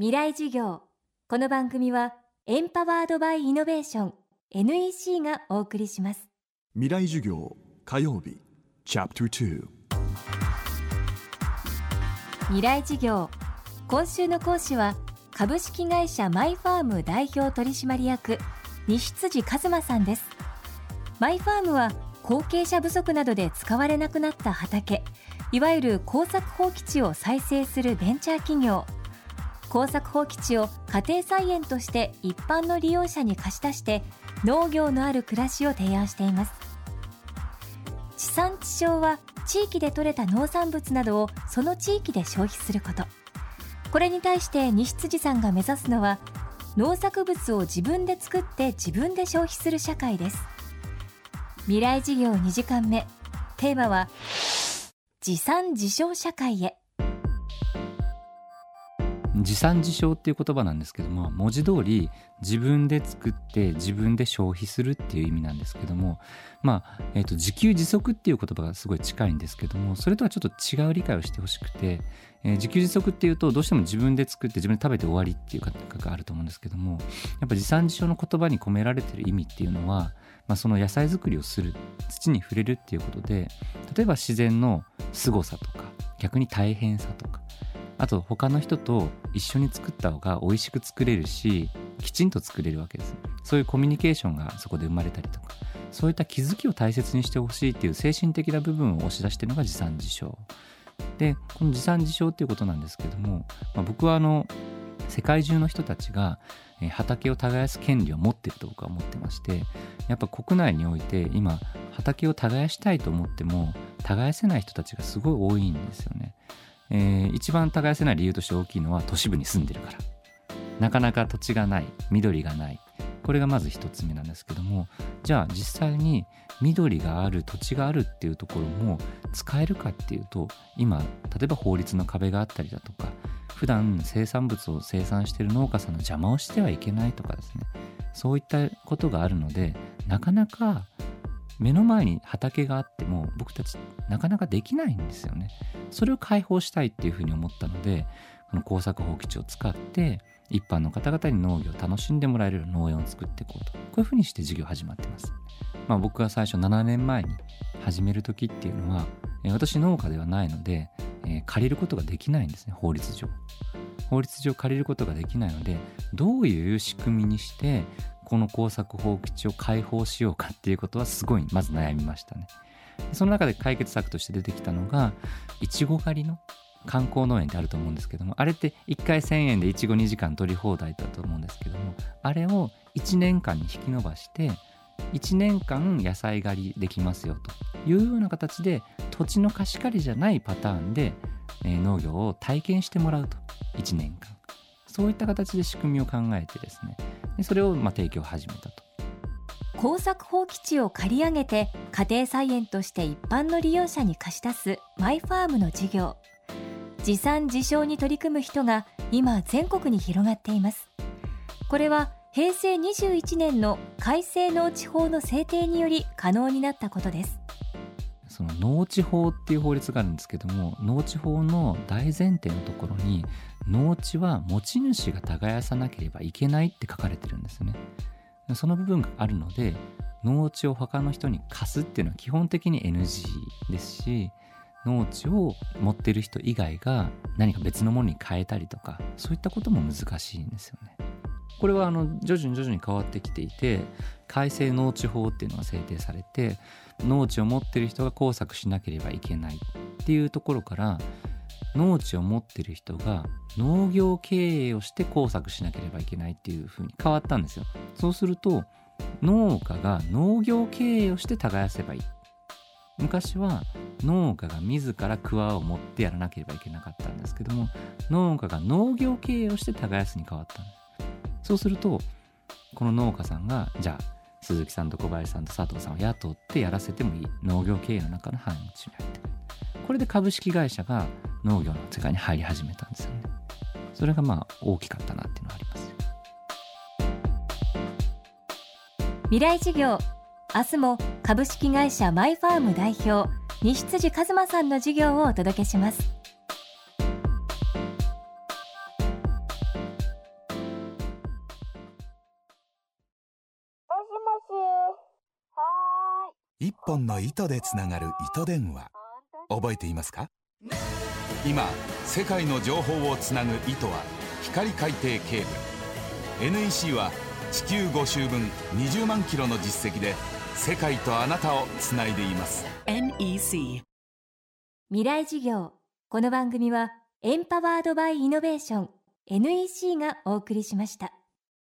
未来授業。この番組はエンパワードバイイノベーション NEC がお送りします。未来授業火曜日チャプター未来授業。今週の講師は株式会社マイファーム代表取締役西辻一馬さんです。マイファームは後継者不足などで使われなくなった畑いわゆる耕作放棄地を再生するベンチャー企業耕作放棄地を家庭菜園として一般の利用者に貸し出して農業のある暮らしを提案しています。地産地消は地域で採れた農産物などをその地域で消費すること。これに対して西辻さんが目指すのは農作物を自分で作って自分で消費する社会です。未来事業2時間目。テーマは持産自消社会へ。自産自消っていう言葉なんですけども文字通り自分で作って自分で消費するっていう意味なんですけどもまあ、えーと、自給自足っていう言葉がすごい近いんですけどもそれとはちょっと違う理解をしてほしくて、えー、自給自足っていうとどうしても自分で作って自分で食べて終わりっていう感覚があると思うんですけどもやっぱ自産自消の言葉に込められてる意味っていうのは、まあ、その野菜作りをする土に触れるっていうことで例えば自然の凄さとか逆に大変さとあと他の人と一緒に作った方が美味しく作れるしきちんと作れるわけです。そういうコミュニケーションがそこで生まれたりとかそういった気づきを大切にしてほしいっていう精神的な部分を押し出してるのが持参自消でこの持参自消っていうことなんですけども、まあ、僕はあの世界中の人たちが畑を耕す権利を持ってると僕は思ってましてやっぱ国内において今畑を耕したいと思っても耕せない人たちがすごい多いんですよね。えー、一番耕せない理由として大きいのは都市部に住んでるから。なかなか土地がない緑がない。これがまず一つ目なんですけどもじゃあ実際に緑がある土地があるっていうところも使えるかっていうと今例えば法律の壁があったりだとか普段生産物を生産している農家さんの邪魔をしてはいけないとかですね。そういったことがあるのでなかなか目の前に畑があっても僕たちなかなかできないんですよね。それを解放したいっていうふうに思ったのでこの耕作放棄地を使って一般の方々に農業を楽しんでもらえる農園を作っていこうとこういうふうにして事業始まってます。まあ、僕が最初7年前に始める時っていうのは私農家ではないので、えー、借りることができないんですね法律上。法律上借りることができないのでどういう仕組みにしてこの耕作放棄地を開放しようかっていうことはすごいまず悩みましたね。その中で解決策として出てきたのがいちご狩りの観光農園ってあると思うんですけどもあれって1回1000円でいちご2時間取り放題だと思うんですけどもあれを1年間に引き延ばして1年間野菜狩りできますよというような形で土地の貸し借りじゃないパターンで、え、農業を体験してもらうと1年間そういった形で仕組みを考えてですね。でそれをまあ提供を始めたと。耕作放棄地を借り上げて家庭菜園として一般の利用者に貸し出すマイファームの事業。持産自消に取り組む人が今全国に広がっています。これは平成21年の改正農地法の制定により可能になったことです。その農地法っていう法律があるんですけども農地法の大前提のところに農地は持ち主が耕さなければいけないって書かれてるんですね。その部分があるので農地を他の人に貸すっていうのは基本的に NG ですし農地を持ってる人以外が何か別のものに変えたりとかそういったことも難しいんですよね。これはあの徐々に徐々に変わってきていて改正農地法っていうのが制定されて農地を持ってる人が工作しなければいけないっていうところから農地を持ってる人が農業経営をして工作しなければいけないっていうふうに変わったんですよ。そうすると農家が農業経営をして耕せばいい。昔は農家が自ら桑を持ってやらなければいけなかったんですけども農家が農業経営をして耕すに変わったんです。そうするとこの農家さんがじゃあ鈴木さんと小林さんと佐藤さんを雇ってやらせてもいい。農業経営の中の範囲に入ってくる。これで株式会社が農業の世界に入り始めたんですよね。それがまあ大きかったなっていうのはあります未来事業。明日も株式会社マイファーム代表西辻一馬さんの授業をお届けします。一本の糸でつながる糸電話。覚えていますか？今世界の情報をつなぐ糸は光海底ケーブル。NEC は地球5周分20万キロの実績で世界とあなたをつないでいます。NEC 未来事業。この番組はエンパワードバイイノベーション。NEC がお送りしました。